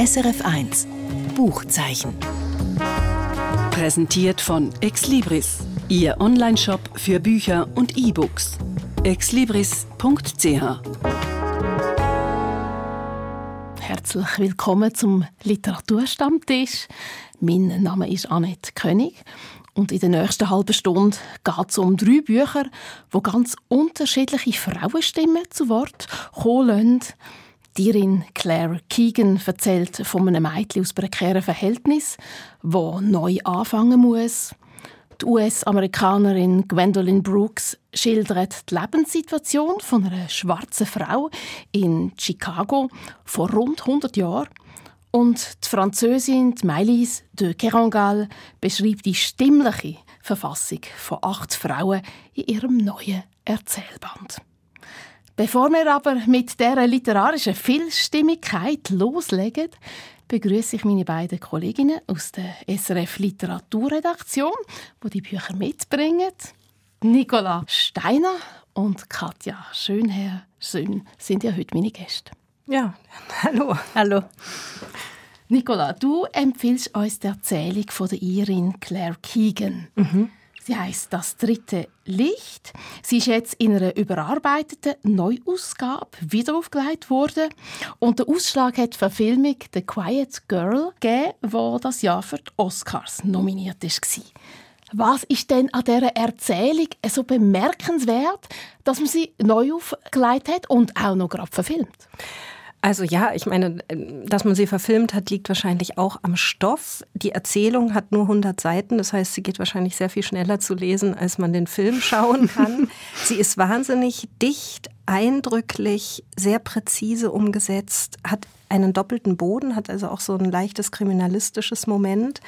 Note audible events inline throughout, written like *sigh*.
SRF1 Buchzeichen. Präsentiert von Exlibris, Ihr Onlineshop für Bücher und E-Books. exlibris.ch Herzlich willkommen zum Literaturstammtisch. Mein Name ist Annette König und in der nächsten halben Stunde geht es um drei Bücher, wo ganz unterschiedliche Frauenstimmen zu Wort kommen lassen. Tierin Claire Keegan erzählt von einem Mädchen aus prekären Verhältnissen, wo neu anfangen muss. Die US-Amerikanerin Gwendolyn Brooks schildert die Lebenssituation von einer schwarzen Frau in Chicago vor rund 100 Jahren. Und die Französin Maëlys de Kerangal beschreibt die stimmliche Verfassung von acht Frauen in ihrem neuen Erzählband. Bevor wir aber mit dieser literarischen Vielstimmigkeit loslegen, begrüße ich meine beiden Kolleginnen aus der SRF Literaturredaktion, wo die, die Bücher mitbringen. Nicola Steiner und Katja Schönherr Schön sind ja heute meine Gäste. Ja, hallo. Hallo. Nicola, du empfiehlst uns die Erzählung von der Irin Claire Keegan. Mhm. Sie heißt Das dritte Licht. Sie ist jetzt in einer überarbeiteten Neuausgabe wiederaufgelegt worden. Und der Ausschlag hat die Verfilmung The Quiet Girl gegeben, die das Jahr für die Oscars nominiert war. Was ist denn an dieser Erzählung so bemerkenswert, dass man sie neu aufgelegt hat und auch noch gerade verfilmt? Also ja, ich meine, dass man sie verfilmt hat, liegt wahrscheinlich auch am Stoff. Die Erzählung hat nur 100 Seiten, das heißt, sie geht wahrscheinlich sehr viel schneller zu lesen, als man den Film *laughs* schauen kann. sie ist wahnsinnig dicht, eindrücklich, sehr präzise umgesetzt, hat einen doppelten Boden, hat also auch so ein leichtes kriminalistisches Moment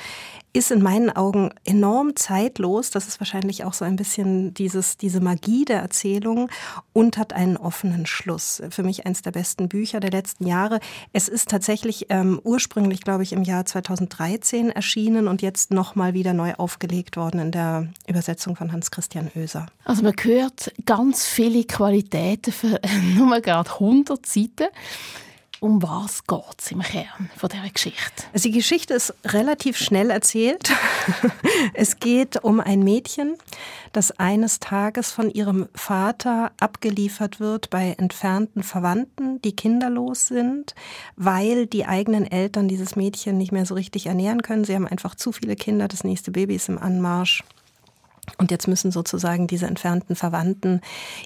ist in meinen Augen enorm zeitlos. Das ist wahrscheinlich auch so ein bisschen dieses, diese Magie der Erzählung und hat einen offenen Schluss. Für mich eines der besten Bücher der letzten Jahre. Es ist tatsächlich ähm, ursprünglich, glaube ich, im Jahr 2013 erschienen und jetzt nochmal wieder neu aufgelegt worden in der Übersetzung von Hans-Christian Oeser. Also man hört ganz viele Qualitäten für *laughs* nur gerade 100 Seiten. Um was geht es im Kern von dieser Geschichte? Also die Geschichte ist relativ schnell erzählt. *laughs* es geht um ein Mädchen, das eines Tages von ihrem Vater abgeliefert wird bei entfernten Verwandten, die kinderlos sind, weil die eigenen Eltern dieses Mädchen nicht mehr so richtig ernähren können. Sie haben einfach zu viele Kinder, das nächste Baby ist im Anmarsch. Und jetzt müssen sozusagen diese entfernten Verwandten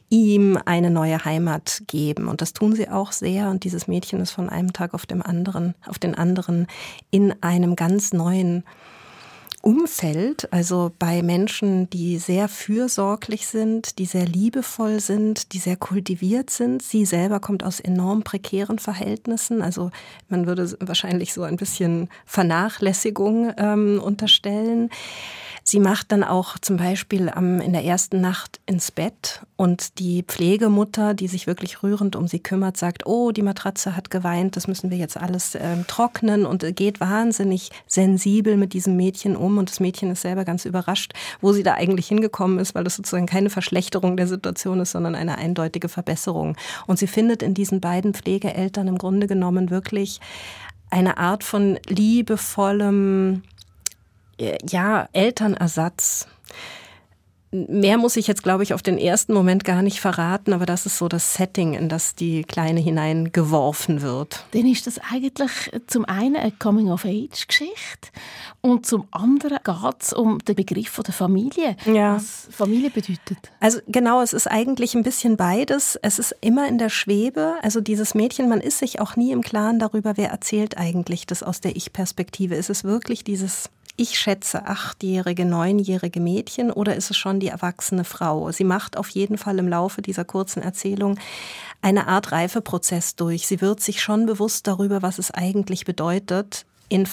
ihm eine neue Heimat geben. Und das tun sie auch sehr. Und dieses Mädchen ist von einem Tag auf dem anderen, auf den anderen in einem ganz neuen Umfeld, also bei Menschen, die sehr fürsorglich sind, die sehr liebevoll sind, die sehr kultiviert sind. Sie selber kommt aus enorm prekären Verhältnissen. Also man würde wahrscheinlich so ein bisschen Vernachlässigung ähm, unterstellen. Sie macht dann auch zum Beispiel in der ersten Nacht ins Bett und die Pflegemutter, die sich wirklich rührend um sie kümmert, sagt, oh, die Matratze hat geweint, das müssen wir jetzt alles äh, trocknen und geht wahnsinnig sensibel mit diesem Mädchen um und das Mädchen ist selber ganz überrascht, wo sie da eigentlich hingekommen ist, weil das sozusagen keine Verschlechterung der Situation ist, sondern eine eindeutige Verbesserung. Und sie findet in diesen beiden Pflegeeltern im Grunde genommen wirklich eine Art von liebevollem, ja, Elternersatz. Mehr muss ich jetzt, glaube ich, auf den ersten Moment gar nicht verraten, aber das ist so das Setting, in das die Kleine hineingeworfen wird. Dann ist das eigentlich zum einen eine Coming-of-Age-Geschichte und zum anderen geht es um den Begriff der Familie. Ja. Was Familie bedeutet. Also genau, es ist eigentlich ein bisschen beides. Es ist immer in der Schwebe. Also dieses Mädchen, man ist sich auch nie im Klaren darüber, wer erzählt eigentlich das aus der Ich-Perspektive. Es ist wirklich dieses ich schätze achtjährige, neunjährige Mädchen oder ist es schon die erwachsene Frau? Sie macht auf jeden Fall im Laufe dieser kurzen Erzählung eine Art Reifeprozess durch. Sie wird sich schon bewusst darüber, was es eigentlich bedeutet, in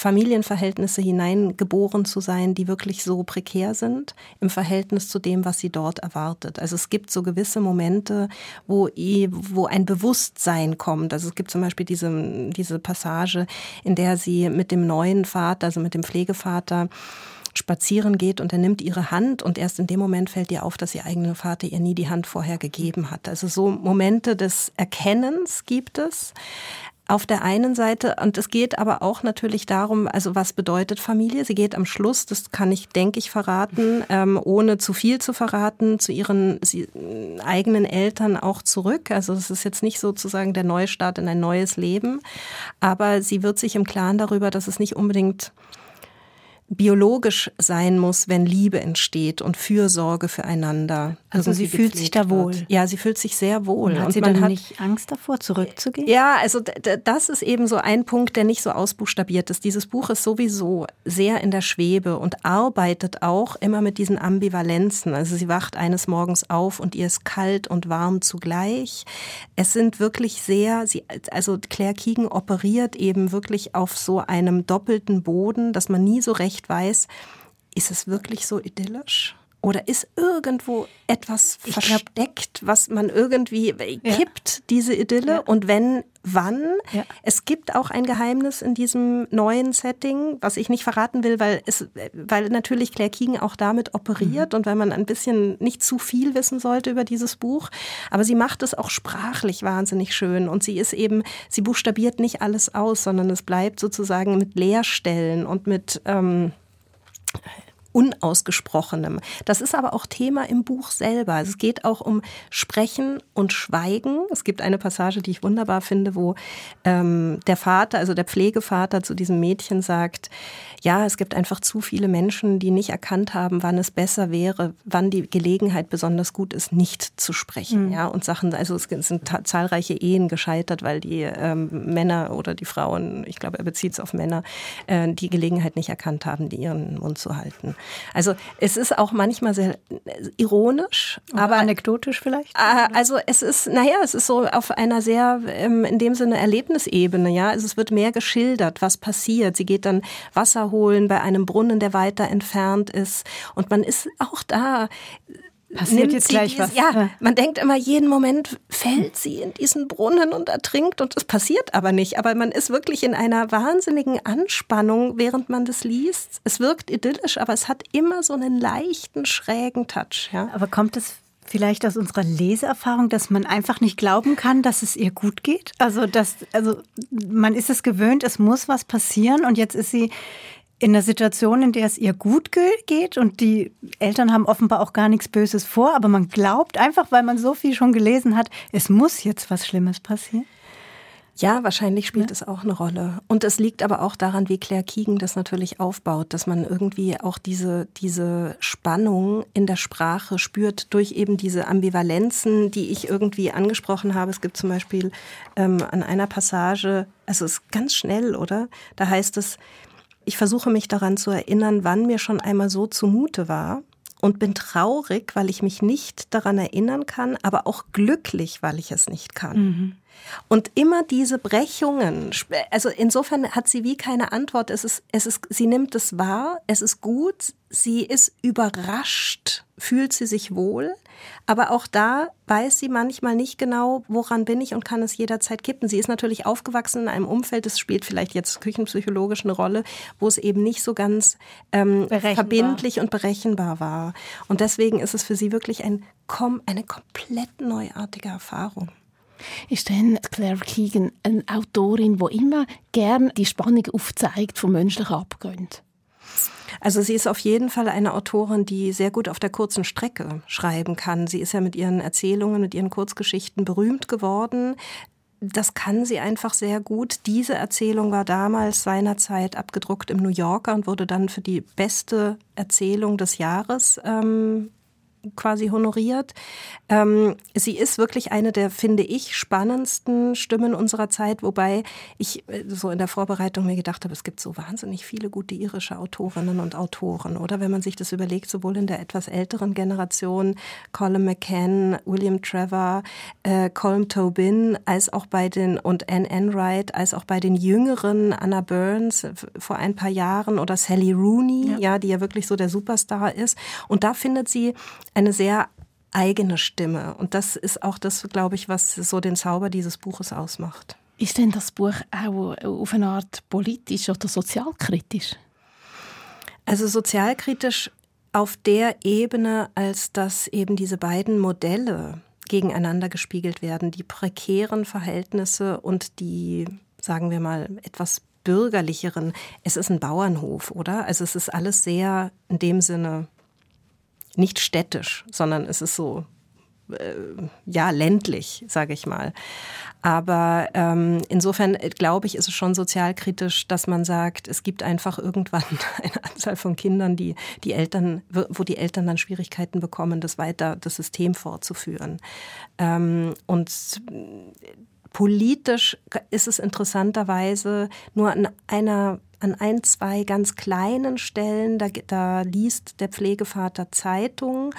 Familienverhältnisse hineingeboren zu sein, die wirklich so prekär sind im Verhältnis zu dem, was sie dort erwartet. Also es gibt so gewisse Momente, wo, wo ein Bewusstsein kommt. Also es gibt zum Beispiel diese, diese Passage, in der sie mit dem neuen Vater, also mit dem Pflegevater, spazieren geht und er nimmt ihre Hand und erst in dem Moment fällt ihr auf, dass ihr eigener Vater ihr nie die Hand vorher gegeben hat. Also so Momente des Erkennens gibt es auf der einen Seite, und es geht aber auch natürlich darum, also was bedeutet Familie? Sie geht am Schluss, das kann ich, denke ich, verraten, ähm, ohne zu viel zu verraten, zu ihren sie, eigenen Eltern auch zurück. Also es ist jetzt nicht sozusagen der Neustart in ein neues Leben, aber sie wird sich im Klaren darüber, dass es nicht unbedingt biologisch sein muss, wenn Liebe entsteht und Fürsorge füreinander. Also sie fühlt sich da wohl. Wird. Ja, sie fühlt sich sehr wohl. Und hat und sie dann hat, nicht Angst davor, zurückzugehen? Ja, also das ist eben so ein Punkt, der nicht so ausbuchstabiert ist. Dieses Buch ist sowieso sehr in der Schwebe und arbeitet auch immer mit diesen Ambivalenzen. Also sie wacht eines Morgens auf und ihr ist kalt und warm zugleich. Es sind wirklich sehr, sie, also Claire Keegan operiert eben wirklich auf so einem doppelten Boden, dass man nie so recht weiß, ist es wirklich so idyllisch? Oder ist irgendwo etwas ich versteckt, was man irgendwie kippt, ja. diese Idylle? Ja. Und wenn, wann? Ja. Es gibt auch ein Geheimnis in diesem neuen Setting, was ich nicht verraten will, weil es, weil natürlich Claire Keegan auch damit operiert mhm. und weil man ein bisschen nicht zu viel wissen sollte über dieses Buch. Aber sie macht es auch sprachlich wahnsinnig schön und sie ist eben, sie buchstabiert nicht alles aus, sondern es bleibt sozusagen mit Leerstellen und mit, ähm, Unausgesprochenem. Das ist aber auch Thema im Buch selber. Es geht auch um Sprechen und Schweigen. Es gibt eine Passage, die ich wunderbar finde, wo ähm, der Vater, also der Pflegevater zu diesem Mädchen sagt, ja, es gibt einfach zu viele Menschen, die nicht erkannt haben, wann es besser wäre, wann die Gelegenheit besonders gut ist, nicht zu sprechen. Mhm. Ja, und Sachen, also es sind zahlreiche Ehen gescheitert, weil die ähm, Männer oder die Frauen, ich glaube, er bezieht es auf Männer, äh, die Gelegenheit nicht erkannt haben, die ihren Mund zu halten. Also es ist auch manchmal sehr ironisch, Oder aber anekdotisch vielleicht. Äh, also es ist, naja, es ist so auf einer sehr ähm, in dem Sinne Erlebnisebene. Ja, also es wird mehr geschildert, was passiert. Sie geht dann Wasser holen bei einem Brunnen, der weiter entfernt ist, und man ist auch da Passiert jetzt gleich was. Ja, man denkt immer, jeden Moment fällt sie in diesen Brunnen und ertrinkt und es passiert aber nicht. Aber man ist wirklich in einer wahnsinnigen Anspannung, während man das liest. Es wirkt idyllisch, aber es hat immer so einen leichten, schrägen Touch. Ja. Aber kommt es vielleicht aus unserer Leseerfahrung, dass man einfach nicht glauben kann, dass es ihr gut geht? Also, dass, also man ist es gewöhnt, es muss was passieren und jetzt ist sie in einer Situation, in der es ihr gut geht und die Eltern haben offenbar auch gar nichts Böses vor, aber man glaubt einfach, weil man so viel schon gelesen hat, es muss jetzt was Schlimmes passieren? Ja, wahrscheinlich spielt ja. es auch eine Rolle. Und es liegt aber auch daran, wie Claire Keegan das natürlich aufbaut, dass man irgendwie auch diese, diese Spannung in der Sprache spürt durch eben diese Ambivalenzen, die ich irgendwie angesprochen habe. Es gibt zum Beispiel ähm, an einer Passage, also es ist ganz schnell, oder? Da heißt es, ich versuche mich daran zu erinnern, wann mir schon einmal so zumute war und bin traurig, weil ich mich nicht daran erinnern kann, aber auch glücklich, weil ich es nicht kann. Mhm. Und immer diese Brechungen, also insofern hat sie wie keine Antwort. Es ist, es ist, sie nimmt es wahr, es ist gut, sie ist überrascht, fühlt sie sich wohl, aber auch da weiß sie manchmal nicht genau, woran bin ich und kann es jederzeit kippen. Sie ist natürlich aufgewachsen in einem Umfeld, das spielt vielleicht jetzt küchenpsychologisch eine Rolle, wo es eben nicht so ganz ähm, verbindlich und berechenbar war. Und deswegen ist es für sie wirklich ein, eine komplett neuartige Erfahrung. Ist denn Claire Keegan eine Autorin, die immer gern die Spannung aufzeigt vom menschlichen Abgrund? Also sie ist auf jeden Fall eine Autorin, die sehr gut auf der kurzen Strecke schreiben kann. Sie ist ja mit ihren Erzählungen, mit ihren Kurzgeschichten berühmt geworden. Das kann sie einfach sehr gut. Diese Erzählung war damals seinerzeit abgedruckt im New Yorker und wurde dann für die beste Erzählung des Jahres ähm, quasi honoriert. Ähm, sie ist wirklich eine der, finde ich, spannendsten Stimmen unserer Zeit, wobei ich äh, so in der Vorbereitung mir gedacht habe, es gibt so wahnsinnig viele gute irische Autorinnen und Autoren, oder? Wenn man sich das überlegt, sowohl in der etwas älteren Generation, Colin McCann, William Trevor, äh, Colm Tobin, als auch bei den, und Anne Enright, als auch bei den jüngeren, Anna Burns vor ein paar Jahren oder Sally Rooney, ja. ja, die ja wirklich so der Superstar ist. Und da findet sie eine sehr eigene Stimme. Und das ist auch das, glaube ich, was so den Zauber dieses Buches ausmacht. Ist denn das Buch auch auf eine Art politisch oder sozialkritisch? Also sozialkritisch auf der Ebene, als dass eben diese beiden Modelle gegeneinander gespiegelt werden, die prekären Verhältnisse und die sagen wir mal, etwas bürgerlicheren, es ist ein Bauernhof, oder? Also es ist alles sehr in dem Sinne nicht städtisch, sondern es ist so äh, ja ländlich, sage ich mal. Aber ähm, insofern äh, glaube ich, ist es schon sozialkritisch, dass man sagt, es gibt einfach irgendwann *laughs* eine Anzahl von Kindern, die die Eltern, wo die Eltern dann Schwierigkeiten bekommen, das weiter das System fortzuführen. Ähm, und politisch ist es interessanterweise nur an einer an ein, zwei ganz kleinen Stellen, da, da liest der Pflegevater Zeitungen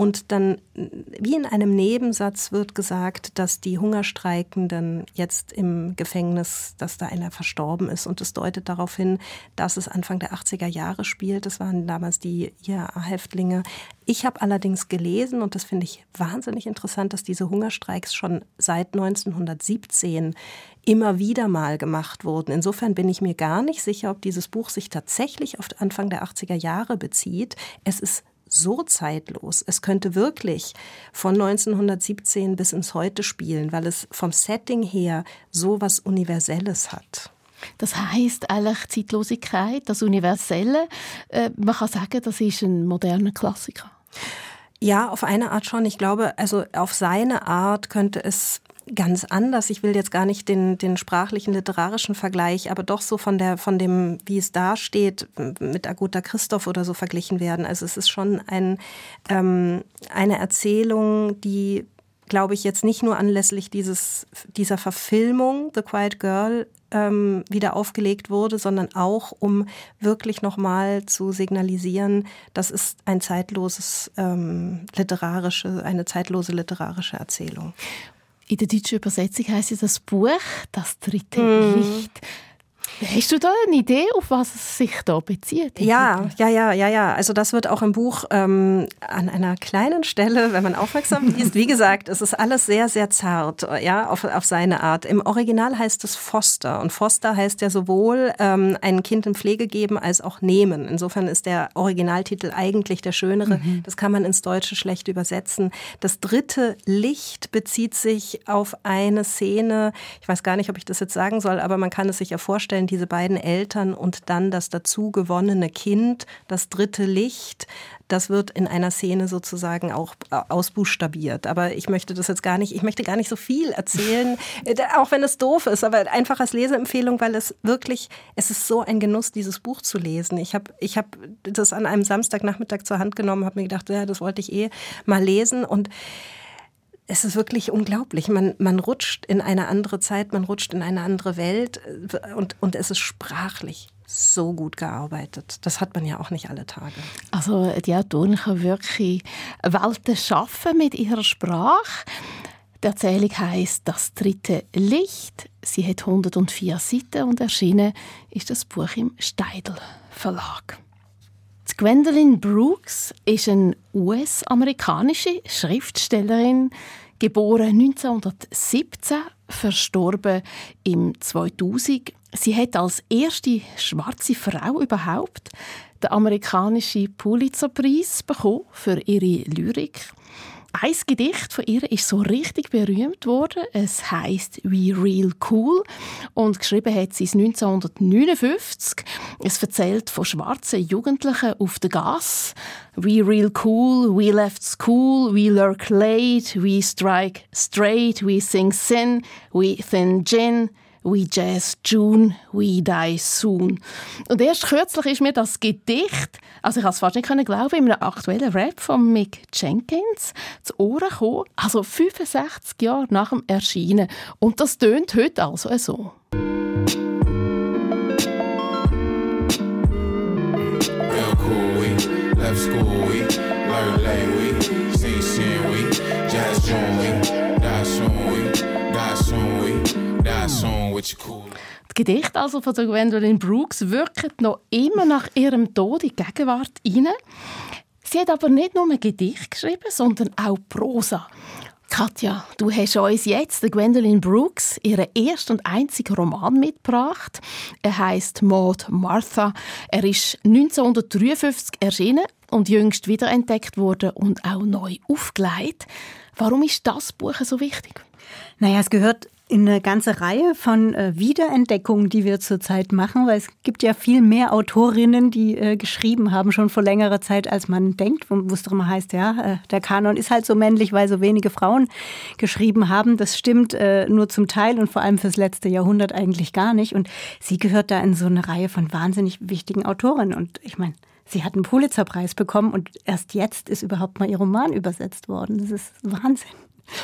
und dann, wie in einem Nebensatz, wird gesagt, dass die Hungerstreikenden jetzt im Gefängnis, dass da einer verstorben ist. Und es deutet darauf hin, dass es Anfang der 80er Jahre spielt. Das waren damals die IAA-Häftlinge. Ich habe allerdings gelesen, und das finde ich wahnsinnig interessant, dass diese Hungerstreiks schon seit 1917 immer wieder mal gemacht wurden. Insofern bin ich mir gar nicht sicher, ob dieses Buch sich tatsächlich auf Anfang der 80er Jahre bezieht. Es ist so zeitlos. Es könnte wirklich von 1917 bis ins Heute spielen, weil es vom Setting her so was Universelles hat. Das heißt eigentlich Zeitlosigkeit, das Universelle. Äh, man kann sagen, das ist ein moderner Klassiker. Ja, auf eine Art schon. Ich glaube, also auf seine Art könnte es ganz anders. Ich will jetzt gar nicht den, den sprachlichen, literarischen Vergleich, aber doch so von der, von dem, wie es da steht, mit Aguta Christoph oder so verglichen werden. Also es ist schon ein, ähm, eine Erzählung, die glaube ich, jetzt nicht nur anlässlich dieses, dieser Verfilmung The Quiet Girl ähm, wieder aufgelegt wurde, sondern auch, um wirklich nochmal zu signalisieren, das ist ein zeitloses ähm, literarische, eine zeitlose literarische Erzählung. In der deutschen Übersetzung heißt es das Buch Das dritte mm. Licht. Hast du da eine Idee, auf was es sich da bezieht? Ja, ja, ja, ja, ja. Also das wird auch im Buch ähm, an einer kleinen Stelle, wenn man aufmerksam *laughs* liest, wie gesagt, es ist alles sehr, sehr zart, ja, auf, auf seine Art. Im Original heißt es Foster und Foster heißt ja sowohl ähm, ein Kind in Pflege geben als auch nehmen. Insofern ist der Originaltitel eigentlich der schönere. Mhm. Das kann man ins Deutsche schlecht übersetzen. Das dritte Licht bezieht sich auf eine Szene. Ich weiß gar nicht, ob ich das jetzt sagen soll, aber man kann es sich ja vorstellen diese beiden Eltern und dann das dazu gewonnene Kind, das dritte Licht, das wird in einer Szene sozusagen auch äh, ausbuchstabiert. Aber ich möchte das jetzt gar nicht, ich möchte gar nicht so viel erzählen, *laughs* äh, auch wenn es doof ist, aber einfach als Leseempfehlung, weil es wirklich, es ist so ein Genuss, dieses Buch zu lesen. Ich habe ich hab das an einem Samstagnachmittag zur Hand genommen, habe mir gedacht, ja, das wollte ich eh mal lesen und es ist wirklich unglaublich. Man, man rutscht in eine andere Zeit, man rutscht in eine andere Welt äh, und, und es ist sprachlich so gut gearbeitet. Das hat man ja auch nicht alle Tage. Also die Autorin kann wirklich Welten schaffen mit ihrer Sprache. Die Erzählung heißt Das dritte Licht. Sie hat 104 Seiten und erschienen ist das Buch im Steidel Verlag. Gwendolyn Brooks ist eine US-amerikanische Schriftstellerin, geboren 1917, verstorben im 2000. Sie hat als erste schwarze Frau überhaupt den amerikanischen Pulitzerpreis bekommen für ihre Lyrik. Ein Gedicht von ihr ist so richtig berühmt worden. Es heißt We Real Cool und geschrieben hat sie es 1959. Es erzählt von schwarzen Jugendlichen auf der Gas. We real cool, we left school, we lurk late, we strike straight, we sing sin, we thin gin. We Jazz June, We Die Soon. Und erst kürzlich ist mir das Gedicht, also ich konnte es fast nicht glauben, in einem aktuellen Rap von Mick Jenkins zu Ohren gekommen, also 65 Jahre nach dem Erscheinen. Und das tönt heute also so. Die Gedichte also von Gwendolyn Brooks wirken noch immer nach ihrem Tod in die Gegenwart hinein. Sie hat aber nicht nur ein Gedicht geschrieben, sondern auch Prosa. Katja, du hast uns jetzt Gwendolyn Brooks ihren ersten und einzigen Roman mitgebracht. Er heißt Maud Martha. Er ist 1953 erschienen und jüngst wiederentdeckt worden und auch neu aufgelegt. Warum ist das Buch so wichtig? Naja, es gehört in eine ganze Reihe von äh, Wiederentdeckungen, die wir zurzeit machen, weil es gibt ja viel mehr Autorinnen, die äh, geschrieben haben, schon vor längerer Zeit, als man denkt, wo es doch immer heißt, ja, äh, der Kanon ist halt so männlich, weil so wenige Frauen geschrieben haben. Das stimmt äh, nur zum Teil und vor allem fürs letzte Jahrhundert eigentlich gar nicht. Und sie gehört da in so eine Reihe von wahnsinnig wichtigen Autorinnen. Und ich meine, Sie hat einen Pulitzerpreis bekommen und erst jetzt ist überhaupt mal ihr Roman übersetzt worden. Das ist Wahnsinn.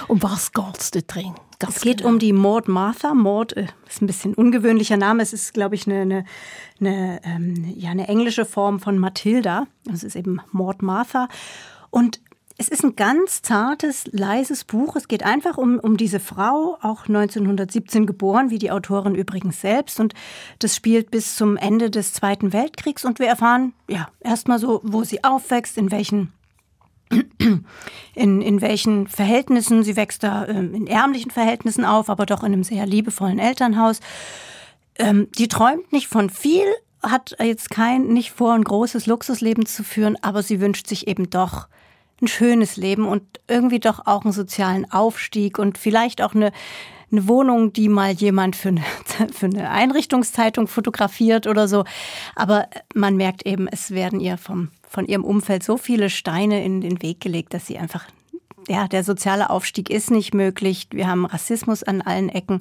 Um was geht es da drin? Ganz es geht genau. um die Maud Martha. Maud äh, ist ein bisschen ungewöhnlicher Name. Es ist, glaube ich, eine, eine, eine, ähm, ja, eine englische Form von Mathilda. Es ist eben Maud Martha. Und es ist ein ganz zartes, leises Buch. Es geht einfach um, um diese Frau, auch 1917 geboren, wie die Autorin übrigens selbst. Und das spielt bis zum Ende des Zweiten Weltkriegs. Und wir erfahren ja erstmal so, wo sie aufwächst, in welchen in, in welchen Verhältnissen. Sie wächst da ähm, in ärmlichen Verhältnissen auf, aber doch in einem sehr liebevollen Elternhaus. Ähm, die träumt nicht von viel, hat jetzt kein, nicht vor, ein großes Luxusleben zu führen, aber sie wünscht sich eben doch ein schönes Leben und irgendwie doch auch einen sozialen Aufstieg und vielleicht auch eine, eine Wohnung, die mal jemand für eine, *laughs* für eine Einrichtungszeitung fotografiert oder so. Aber man merkt eben, es werden ihr vom, von ihrem Umfeld so viele Steine in den Weg gelegt, dass sie einfach, ja, der soziale Aufstieg ist nicht möglich. Wir haben Rassismus an allen Ecken.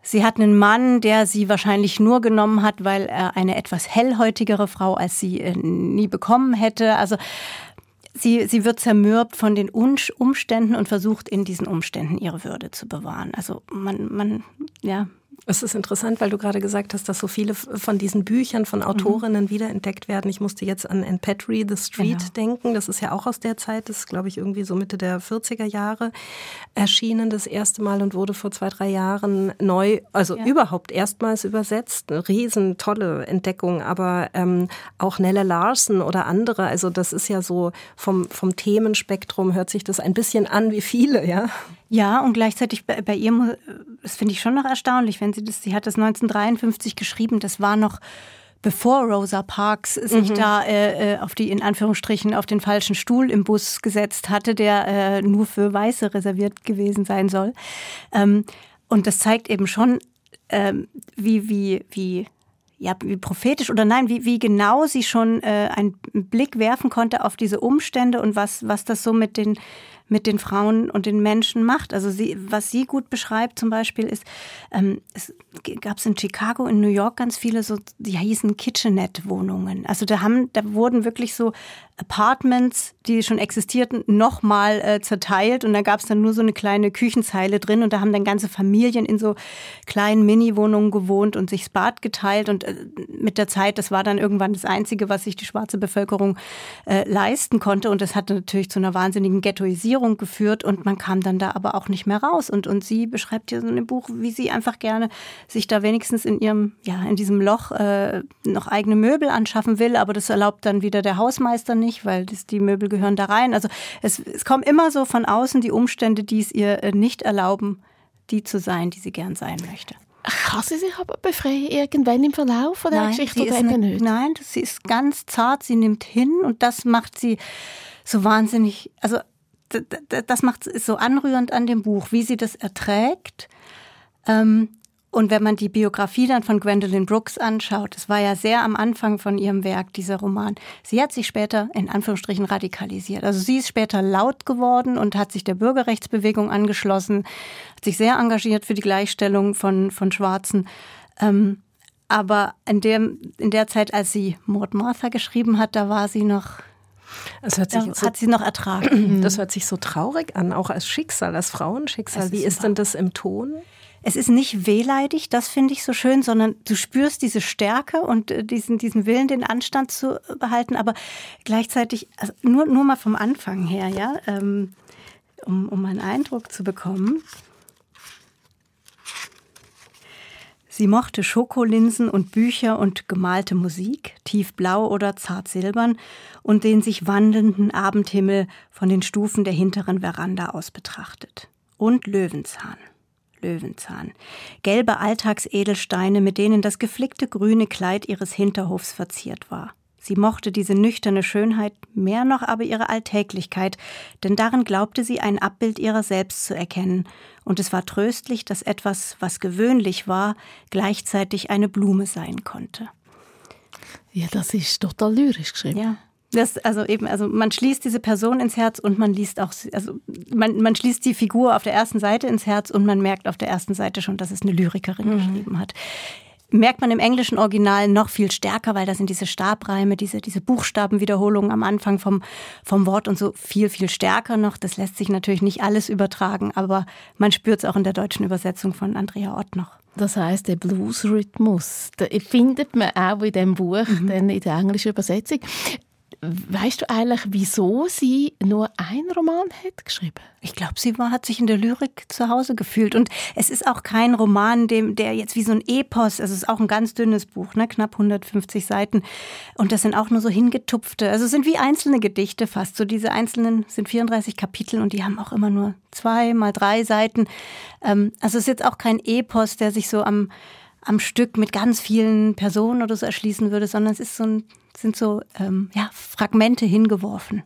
Sie hat einen Mann, der sie wahrscheinlich nur genommen hat, weil er eine etwas hellhäutigere Frau als sie äh, nie bekommen hätte. Also Sie, sie wird zermürbt von den Umständen und versucht in diesen Umständen ihre Würde zu bewahren. Also man, man, ja, es ist interessant, weil du gerade gesagt hast, dass so viele von diesen Büchern von Autorinnen mhm. wiederentdeckt werden. Ich musste jetzt an Anne Petrie, The Street genau. denken. Das ist ja auch aus der Zeit, das ist, glaube ich, irgendwie so Mitte der 40er Jahre erschienen das erste Mal und wurde vor zwei, drei Jahren neu, also ja. überhaupt erstmals übersetzt. Eine riesen tolle Entdeckung, aber ähm, auch Nelle Larsen oder andere, also das ist ja so vom, vom Themenspektrum hört sich das ein bisschen an wie viele, ja. Ja, und gleichzeitig bei, bei ihr, das finde ich schon noch erstaunlich, wenn sie das, sie hat das 1953 geschrieben, das war noch bevor Rosa Parks sich mhm. da äh, äh, auf die in Anführungsstrichen auf den falschen Stuhl im Bus gesetzt hatte, der äh, nur für Weiße reserviert gewesen sein soll. Ähm, und das zeigt eben schon, ähm, wie wie wie ja, wie prophetisch oder nein, wie, wie genau sie schon äh, einen Blick werfen konnte auf diese Umstände und was, was das so mit den mit den Frauen und den Menschen macht. Also sie, was sie gut beschreibt zum Beispiel ist, ähm, es gab es in Chicago, in New York ganz viele so, die hießen Kitchenette-Wohnungen. Also da haben, da wurden wirklich so Apartments, die schon existierten, nochmal äh, zerteilt und da gab es dann nur so eine kleine Küchenzeile drin und da haben dann ganze Familien in so kleinen Mini-Wohnungen gewohnt und sich das Bad geteilt und äh, mit der Zeit, das war dann irgendwann das Einzige, was sich die schwarze Bevölkerung äh, leisten konnte und das hatte natürlich zu einer wahnsinnigen Ghettoisierung geführt und man kam dann da aber auch nicht mehr raus und, und sie beschreibt hier so in dem Buch, wie sie einfach gerne sich da wenigstens in ihrem, ja, in diesem Loch äh, noch eigene Möbel anschaffen will, aber das erlaubt dann wieder der Hausmeister nicht weil das, die Möbel gehören da rein. Also es, es kommen immer so von außen die Umstände, die es ihr äh, nicht erlauben, die zu sein, die sie gern sein möchte. Kann sie sich aber befreien irgendwann im Verlauf der nein, Geschichte oder eben nicht? Nein, sie ist ganz zart, sie nimmt hin und das macht sie so wahnsinnig, also das macht es so anrührend an dem Buch, wie sie das erträgt. Ähm, und wenn man die Biografie dann von Gwendolyn Brooks anschaut, das war ja sehr am Anfang von ihrem Werk, dieser Roman, sie hat sich später in Anführungsstrichen radikalisiert. Also sie ist später laut geworden und hat sich der Bürgerrechtsbewegung angeschlossen, hat sich sehr engagiert für die Gleichstellung von, von Schwarzen. Ähm, aber in, dem, in der Zeit, als sie Maud Martha geschrieben hat, da war sie noch es hört sich so, hat sie noch ertragen. *clears throat* Das hört sich so traurig an, auch als Schicksal, als Frauenschicksal. Wie ist denn das im Ton? es ist nicht wehleidig, das finde ich so schön, sondern du spürst diese Stärke und äh, diesen, diesen Willen, den Anstand zu behalten, aber gleichzeitig, also nur, nur mal vom Anfang her, ja, ähm, um, um einen Eindruck zu bekommen. Sie mochte Schokolinsen und Bücher und gemalte Musik, tiefblau oder zart silbern, und den sich wandelnden Abendhimmel von den Stufen der hinteren Veranda aus betrachtet. Und Löwenzahn. Löwenzahn. Gelbe Alltagsedelsteine, mit denen das geflickte grüne Kleid ihres Hinterhofs verziert war. Sie mochte diese nüchterne Schönheit mehr noch aber ihre Alltäglichkeit, denn darin glaubte sie ein Abbild ihrer selbst zu erkennen, und es war tröstlich, dass etwas, was gewöhnlich war, gleichzeitig eine Blume sein konnte. Ja, das ist total lyrisch geschrieben. Ja. Das, also eben, also man schließt diese Person ins Herz und man liest auch, also man, man schließt die Figur auf der ersten Seite ins Herz und man merkt auf der ersten Seite schon, dass es eine Lyrikerin mhm. geschrieben hat merkt man im englischen Original noch viel stärker, weil da sind diese Stabreime, diese, diese Buchstabenwiederholungen am Anfang vom, vom Wort und so viel, viel stärker noch. Das lässt sich natürlich nicht alles übertragen, aber man spürt es auch in der deutschen Übersetzung von Andrea Ott noch. Das heißt, der Bluesrhythmus, findet man auch in dem Buch, mhm. dann in der englischen Übersetzung. Weißt du eigentlich, wieso sie nur einen Roman hat geschrieben? Ich glaube, sie war, hat sich in der Lyrik zu Hause gefühlt. Und es ist auch kein Roman, dem, der jetzt wie so ein Epos, also es ist auch ein ganz dünnes Buch, ne? knapp 150 Seiten. Und das sind auch nur so hingetupfte, also es sind wie einzelne Gedichte fast. So diese einzelnen sind 34 Kapitel und die haben auch immer nur zwei mal drei Seiten. Ähm, also es ist jetzt auch kein Epos, der sich so am am Stück mit ganz vielen Personen oder so erschließen würde, sondern es ist so ein, sind so ähm, ja, Fragmente hingeworfen.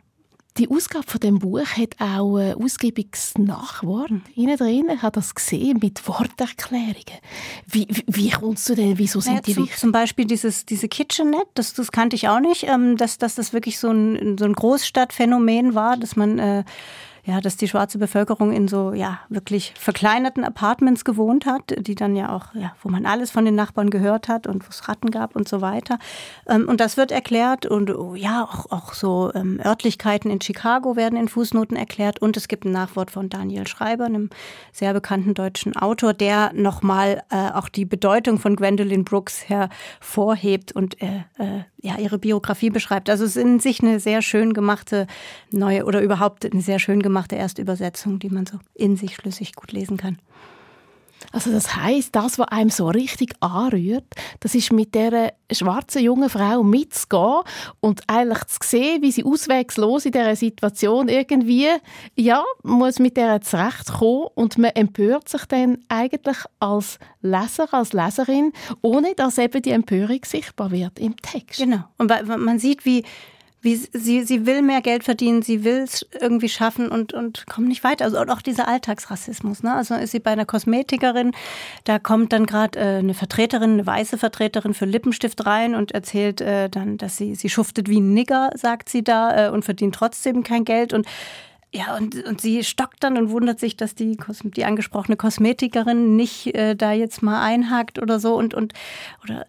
Die Ausgabe von dem Buch hat auch ein ausgiebiges Nachwort. Innen drin ich habe das gesehen mit Worterklärungen. Wie, wie, wie kommst du denn, wieso sind ja, die wichtig? Zum Beispiel dieses, diese Kitchenette, das, das kannte ich auch nicht, ähm, dass, dass das wirklich so ein, so ein Großstadtphänomen war, dass man äh, ja, dass die schwarze Bevölkerung in so ja wirklich verkleinerten Apartments gewohnt hat, die dann ja auch, ja, wo man alles von den Nachbarn gehört hat und wo es Ratten gab und so weiter. Ähm, und das wird erklärt und oh, ja, auch, auch so ähm, Örtlichkeiten in Chicago werden in Fußnoten erklärt und es gibt ein Nachwort von Daniel Schreiber, einem sehr bekannten deutschen Autor, der nochmal äh, auch die Bedeutung von Gwendolyn Brooks hervorhebt und äh, äh, ja, ihre Biografie beschreibt. Also es ist in sich eine sehr schön gemachte neue oder überhaupt eine sehr schön gemachte Erstübersetzung, die man so in sich schlüssig gut lesen kann. Also das heißt, das, was einem so richtig anrührt, das ist mit der schwarzen jungen Frau mitzugehen und eigentlich zu sehen, wie sie auswegslos in dieser Situation irgendwie, ja, muss mit der zurechtkommen und man empört sich dann eigentlich als Leser, als Leserin, ohne dass eben die Empörung sichtbar wird im Text. Genau. Und man sieht, wie wie sie, sie will mehr Geld verdienen, sie will es irgendwie schaffen und, und kommt nicht weiter. Also auch dieser Alltagsrassismus. Ne? Also ist sie bei einer Kosmetikerin, da kommt dann gerade äh, eine Vertreterin, eine weiße Vertreterin für Lippenstift rein und erzählt äh, dann, dass sie, sie schuftet wie ein Nigger, sagt sie da, äh, und verdient trotzdem kein Geld. Und ja, und, und sie stockt dann und wundert sich, dass die, die angesprochene Kosmetikerin nicht äh, da jetzt mal einhakt oder so und, und oder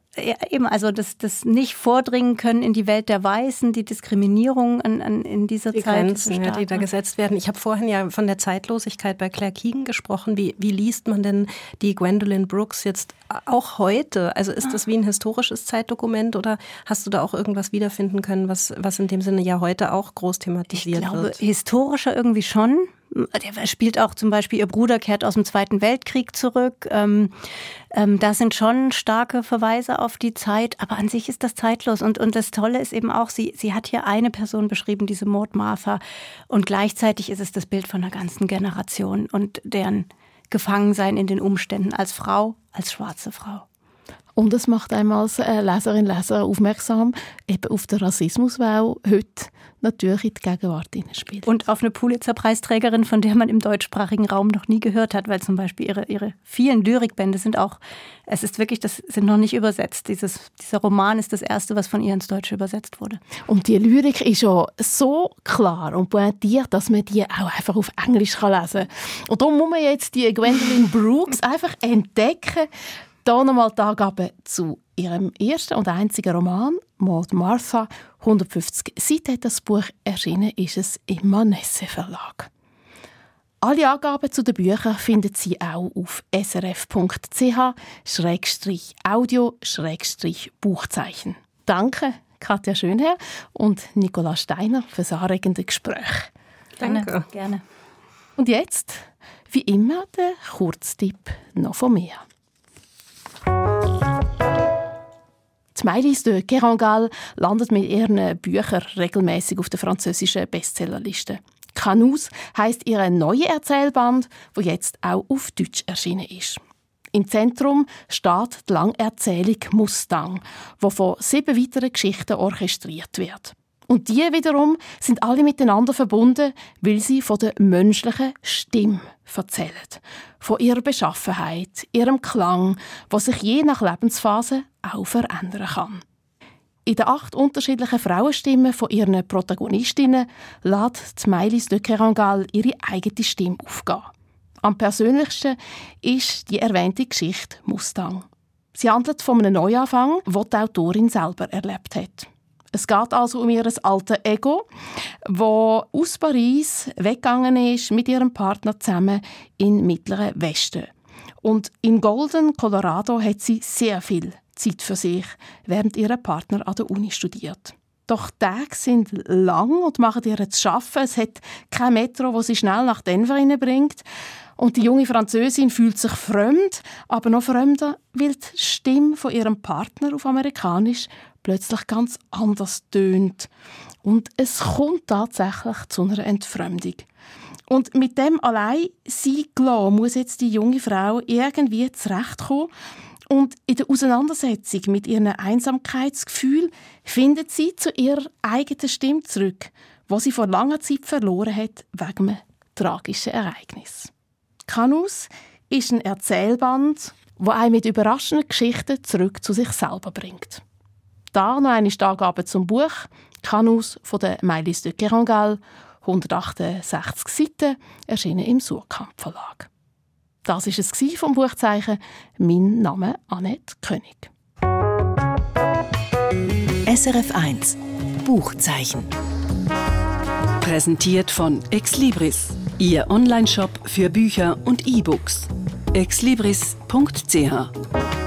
eben, also das, das nicht vordringen können in die Welt der Weißen, die Diskriminierung an, an, in dieser die Zeit. Grenzen, ja, die da gesetzt werden. Ich habe vorhin ja von der Zeitlosigkeit bei Claire Keegan gesprochen. Wie, wie liest man denn die Gwendolyn Brooks jetzt auch heute? Also ist das wie ein historisches Zeitdokument oder hast du da auch irgendwas wiederfinden können, was, was in dem Sinne ja heute auch groß thematisiert ich glaube, wird? Historischer irgendwie schon der spielt auch zum Beispiel, ihr Bruder kehrt aus dem Zweiten Weltkrieg zurück. Ähm, ähm, da sind schon starke Verweise auf die Zeit, aber an sich ist das zeitlos. Und, und das Tolle ist eben auch, sie, sie hat hier eine Person beschrieben, diese Maud Martha. Und gleichzeitig ist es das Bild von einer ganzen Generation und deren Gefangensein in den Umständen als Frau, als schwarze Frau. Und es macht einem als äh, Leserin, Leser aufmerksam eben auf den Rassismus, der auch heute natürlich in die Gegenwart spielt. Und auf eine Pulitzer-Preisträgerin, von der man im deutschsprachigen Raum noch nie gehört hat, weil zum Beispiel ihre, ihre vielen Lyrikbände sind auch, es ist wirklich, das sind noch nicht übersetzt. Dieses, dieser Roman ist das erste, was von ihr ins Deutsche übersetzt wurde. Und die Lyrik ist ja so klar und pointiert, dass man die auch einfach auf Englisch lesen kann. Und darum muss man jetzt die Gwendolyn Brooks einfach entdecken, hier nochmal die Angaben zu ihrem ersten und einzigen Roman, Maud Martha. 150 Seiten hat das Buch erschienen ist es im Manesse Verlag. Alle Angaben zu den Büchern finden Sie auch auf srf.ch-audio-buchzeichen. Danke, Katja Schönherr und Nicola Steiner für das anregende Gespräch. Danke. Gerne. Und jetzt, wie immer, der Kurztipp noch von mir. Die Mailis de Kerangal landet mit ihren Büchern regelmäßig auf der französischen Bestsellerliste. Canus heißt ihre neue Erzählband, wo jetzt auch auf Deutsch erschienen ist. Im Zentrum steht die Langerzählung Mustang, wo von sieben weiteren Geschichten orchestriert wird. Und die wiederum sind alle miteinander verbunden, weil sie von der menschlichen Stimme erzählen. Von ihrer Beschaffenheit, ihrem Klang, was sich je nach Lebensphase auch verändern kann. In den acht unterschiedlichen Frauenstimmen von ihren Protagonistinnen lässt Mailis de Kerangal ihre eigene Stimme aufgehen. Am persönlichsten ist die erwähnte Geschichte Mustang. Sie handelt von einem Neuanfang, den die Autorin selber erlebt hat. Es geht also um ihr altes Ego, wo aus Paris weggegangen ist mit ihrem Partner zusammen in Mittleren Westen. Und in Golden, Colorado, hat sie sehr viel Zeit für sich, während ihr Partner an der Uni studiert. Doch die Tage sind lang und machen ihr zu schaffen. Es hat kein Metro, wo sie schnell nach Denver bringt. Und die junge Französin fühlt sich fremd, aber noch fremder, weil die Stimme von ihrem Partner auf Amerikanisch plötzlich ganz anders tönt. Und es kommt tatsächlich zu einer Entfremdung. Und mit dem allein sie gelassen, muss jetzt die junge Frau irgendwie zurechtkommen. Und in der Auseinandersetzung mit ihrem Einsamkeitsgefühl findet sie zu ihrer eigenen Stimme zurück, wo sie vor langer Zeit verloren hat wegen einem tragischen Ereignis. Kanus ist ein Erzählband, wo einen mit überraschenden Geschichten zurück zu sich selber bringt. Da noch eine Angabe zum Buch Kanus von der Mailis de Kerangal, 168 Seiten, erschienen im Surkamp Verlag. Das ist es vom Buchzeichen. Mein Name Annette König. SRF 1 Buchzeichen. Präsentiert von Exlibris, Ihr Onlineshop für Bücher und E-Books. exlibris.ch